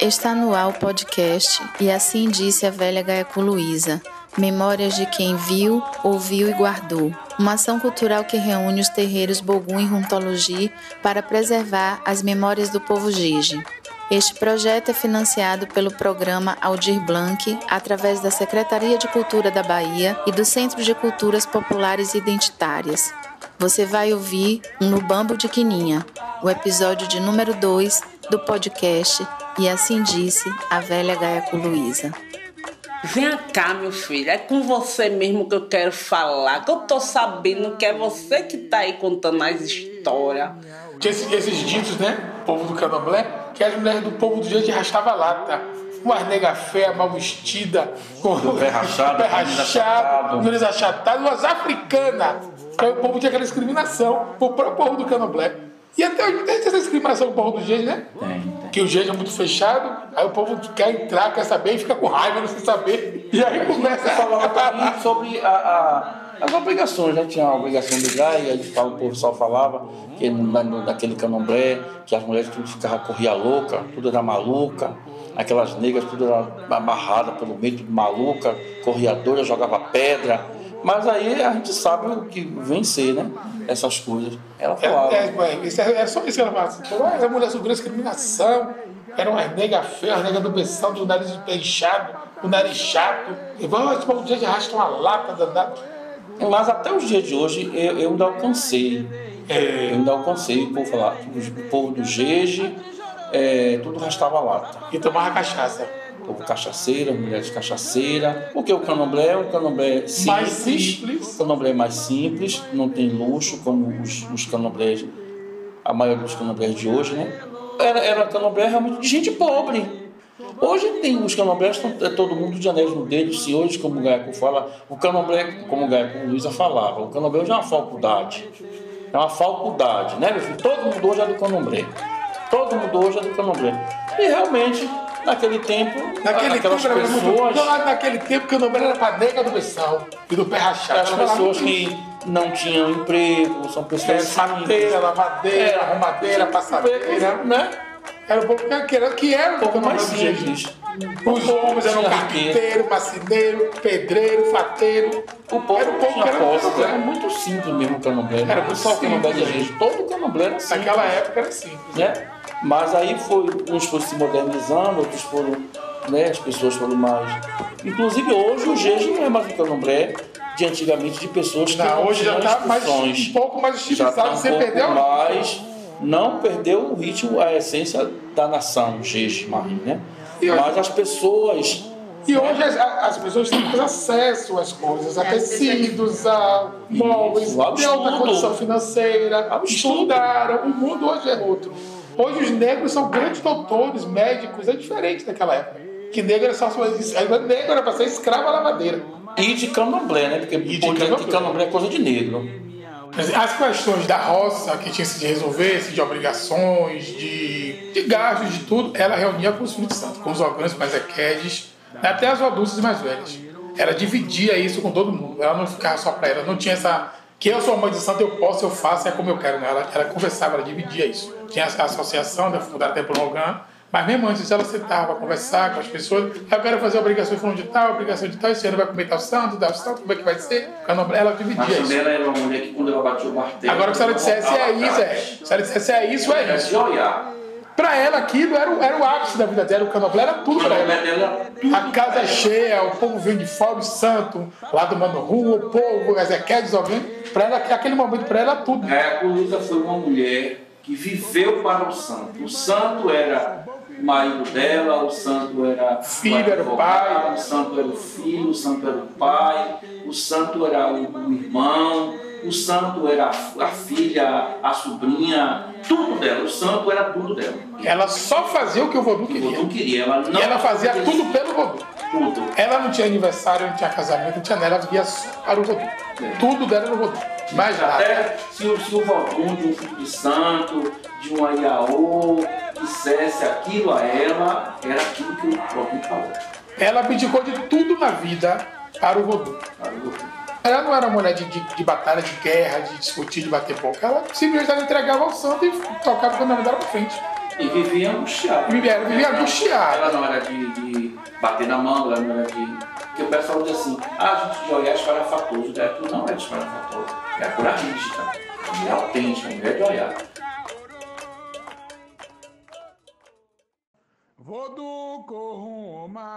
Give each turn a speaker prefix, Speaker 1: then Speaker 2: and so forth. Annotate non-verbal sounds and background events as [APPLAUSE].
Speaker 1: Está no ar o podcast E Assim Disse a Velha Gaiacu Luísa, Memórias de quem viu, ouviu e guardou. Uma ação cultural que reúne os terreiros Bogum e Runtologi para preservar as memórias do povo Gige. Este projeto é financiado pelo programa Aldir Blanc, através da Secretaria de Cultura da Bahia e do Centro de Culturas Populares e Identitárias. Você vai ouvir um No Bambo de Quininha, o episódio de número 2 do podcast E Assim Disse a Velha Gaiacu Luísa.
Speaker 2: Vem cá, meu filho, é com você mesmo que eu quero falar, que eu tô sabendo que é você que tá aí contando as histórias.
Speaker 3: Tinha esses, esses ditos, né? O povo do candomblé, que as mulheres do povo do de rastava lata. Uma nega feia, mal vestida, com
Speaker 4: Do pé rachado, [LAUGHS]
Speaker 3: pé rachado, nariz achatado, umas africanas. Que aí o povo tinha aquela discriminação pro próprio povo do candomblé. E até hoje tem essa discriminação com o povo do jeito, né?
Speaker 4: Tem.
Speaker 3: Que o jeito é muito fechado, aí o povo quer entrar, quer saber, e fica com raiva, não sei saber. E aí começa a
Speaker 4: também sobre a, a- as obrigações, né? Tinha a obrigação de ligar, e aí o povo só falava que na, naquele candomblé, que as mulheres tudo ficava, corria louca, tudo era maluca, aquelas negras tudo era amarrada pelo meio, tudo maluca, corriadora, jogava pedra. Mas aí a gente sabe o que vencer, né? Essas coisas. Ela falava.
Speaker 3: É, é, é, isso é, é só isso que ela fala assim. Essa mulher sofreu discriminação. Era uma nega feia, uma nega do beção, do nariz inchado, do nariz chato. E vamos, tipo, um dia de arrasta uma lata danada.
Speaker 4: Mas até os dias de hoje eu, eu ainda alcancei.
Speaker 3: É,
Speaker 4: Eu ainda alcancei o povo falar. O povo do Jeje, é, tudo rastava lata.
Speaker 3: e tomava cachaça.
Speaker 4: Povo cachaceira, mulheres cachaceira. Porque o candomblé é um candomblé simples.
Speaker 3: Mais simples.
Speaker 4: O candomblé é mais simples, não tem luxo como os, os candomblés, a maioria dos candomblés de hoje, né? Era, era candomblé realmente de gente pobre. Hoje tem os candomblés, estão- é todo mundo de anéis no dedo. Se hoje, como o Gaiacu fala, o candomblé, como o Gaiacu Luísa falava, o candomblé hoje é uma faculdade. É uma faculdade, né, meu filho? Todo mundo hoje é do candomblé. Todo mundo hoje é do candomblé. E realmente, naquele tempo,
Speaker 3: Naquele
Speaker 4: aquelas
Speaker 3: tempo, era muito,
Speaker 4: pessoas...
Speaker 3: Então, lá naquele tempo que o nome era pra nega do beção e do pé rachado. Falava
Speaker 4: pessoas
Speaker 3: muito
Speaker 4: que não tinham emprego, são
Speaker 3: É,
Speaker 4: pessoas
Speaker 3: fateira, lavadeira,
Speaker 4: É,
Speaker 3: arrumadeira, passadeira.
Speaker 4: né?
Speaker 3: Era o povo que era, que era
Speaker 4: Um pouco mais
Speaker 3: do
Speaker 4: simples.
Speaker 3: Os homens eram carpinteiro, marceneiro, pedreiro, fateiro.
Speaker 4: O povo
Speaker 3: Era o povo
Speaker 4: tinha
Speaker 3: que era
Speaker 4: posse,
Speaker 3: candomblé.
Speaker 4: era muito simples mesmo o candomblé.
Speaker 3: Era
Speaker 4: Não
Speaker 3: muito
Speaker 4: só o candomblé
Speaker 3: simples,
Speaker 4: gente, todo o candomblé era simples.
Speaker 3: Naquela época era simples.
Speaker 4: né? Mas aí foi, uns foram se modernizando, outros foram, né? As pessoas foram mais. Inclusive hoje o jeje não é mais um candomblé de antigamente de pessoas que
Speaker 3: Não, hoje já está mais, um pouco mais estilizado.
Speaker 4: um
Speaker 3: Você perdeu
Speaker 4: mais, não perdeu o ritmo, a essência da nação, o Jeje Marim, né?
Speaker 3: E hoje-
Speaker 4: Mas as pessoas,
Speaker 3: E hoje as, as pessoas têm mais acesso às coisas, a tecidos, a móveis, têm alta condição financeira, estudaram. O mundo hoje é outro. Hoje os negros são grandes doutores, médicos, é diferente daquela época. Que negro era só negro era para ser escrava lavadeira.
Speaker 4: e de candomblé, né? Porque
Speaker 3: de
Speaker 4: pô, de
Speaker 3: candomblé.
Speaker 4: candomblé é coisa de negro.
Speaker 3: As questões da roça que tinha que se resolver, de obrigações, de, de gastos, de tudo, ela reunia com o Espírito Santo, com os órgãos mais equedes, até as adultas e mais velhas. Ela dividia isso com todo mundo. Ela não ficava só para ela, não tinha essa. Que eu sou mãe de santo, eu posso, eu faço, é como eu quero. Né? Ela, ela conversava, ela dividia isso. Tinha essa associação, da até por Logan, mas mesmo antes ela sentava conversar com as pessoas. "Ah, Eu quero fazer obrigações falando de tal, obrigação de tal, esse ano vai comer tal santo, tal santo, como é que vai ser? Ela dividia
Speaker 4: Mas
Speaker 3: isso.
Speaker 4: também ela era uma mulher que quando ela batia o martelo.
Speaker 3: Agora que se ela dissesse é
Speaker 4: voltava
Speaker 3: isso, é. Se ela dissesse é isso, é isso. Pra ela aquilo era, o- era o ápice da vida dela, o candomblé era tudo pra ela. A casa é cheia, o povo vem de fora, o santo, lá do Mano Rua, o povo, as equedes, alguém. Pra ela, aquele momento pra ela, tudo.
Speaker 4: Gaia Luísa foi uma mulher que viveu para o santo. O santo era o marido dela, o santo era
Speaker 3: Filho, era o pai.
Speaker 4: o santo era o filho, o santo era o pai, o santo era o, irmão, o santo era a, a filha, a sobrinha, tudo dela. O santo era tudo dela.
Speaker 3: Ela só fazia o que o Vodu queria.
Speaker 4: não queria, ela não
Speaker 3: E ela fazia tudo pelo Vodu.
Speaker 4: tudo.
Speaker 3: Ela não tinha aniversário, não tinha casamento, não tinha nada, ela vivia só para o Vodu. Tudo dela era o Vodu. Mais nada.
Speaker 4: Até se o, se o de um filho de santo, de um Aiaô, dissesse aquilo a ela, era aquilo que o Vodum falou.
Speaker 3: Ela abdicou de tudo na vida para o Vodu.
Speaker 4: Para o.
Speaker 3: Ela não era uma mulher de, de, de batalha, de guerra, de discutir, de bater boca. Ela simplesmente ela entregava ao santo e tocava quando ela dela pra frente.
Speaker 4: E vivia angustiada.
Speaker 3: E vivia, vivia angustiada.
Speaker 4: Ela não era de, de bater na mão, ela não era de. Porque o pessoal diz assim, ah, a gente de olhar esfarafatoso. É, tu não é esfarafatoso. É a cura rígida. A mulher autêntica, a mulher de olhar.
Speaker 5: Vou do Corruma.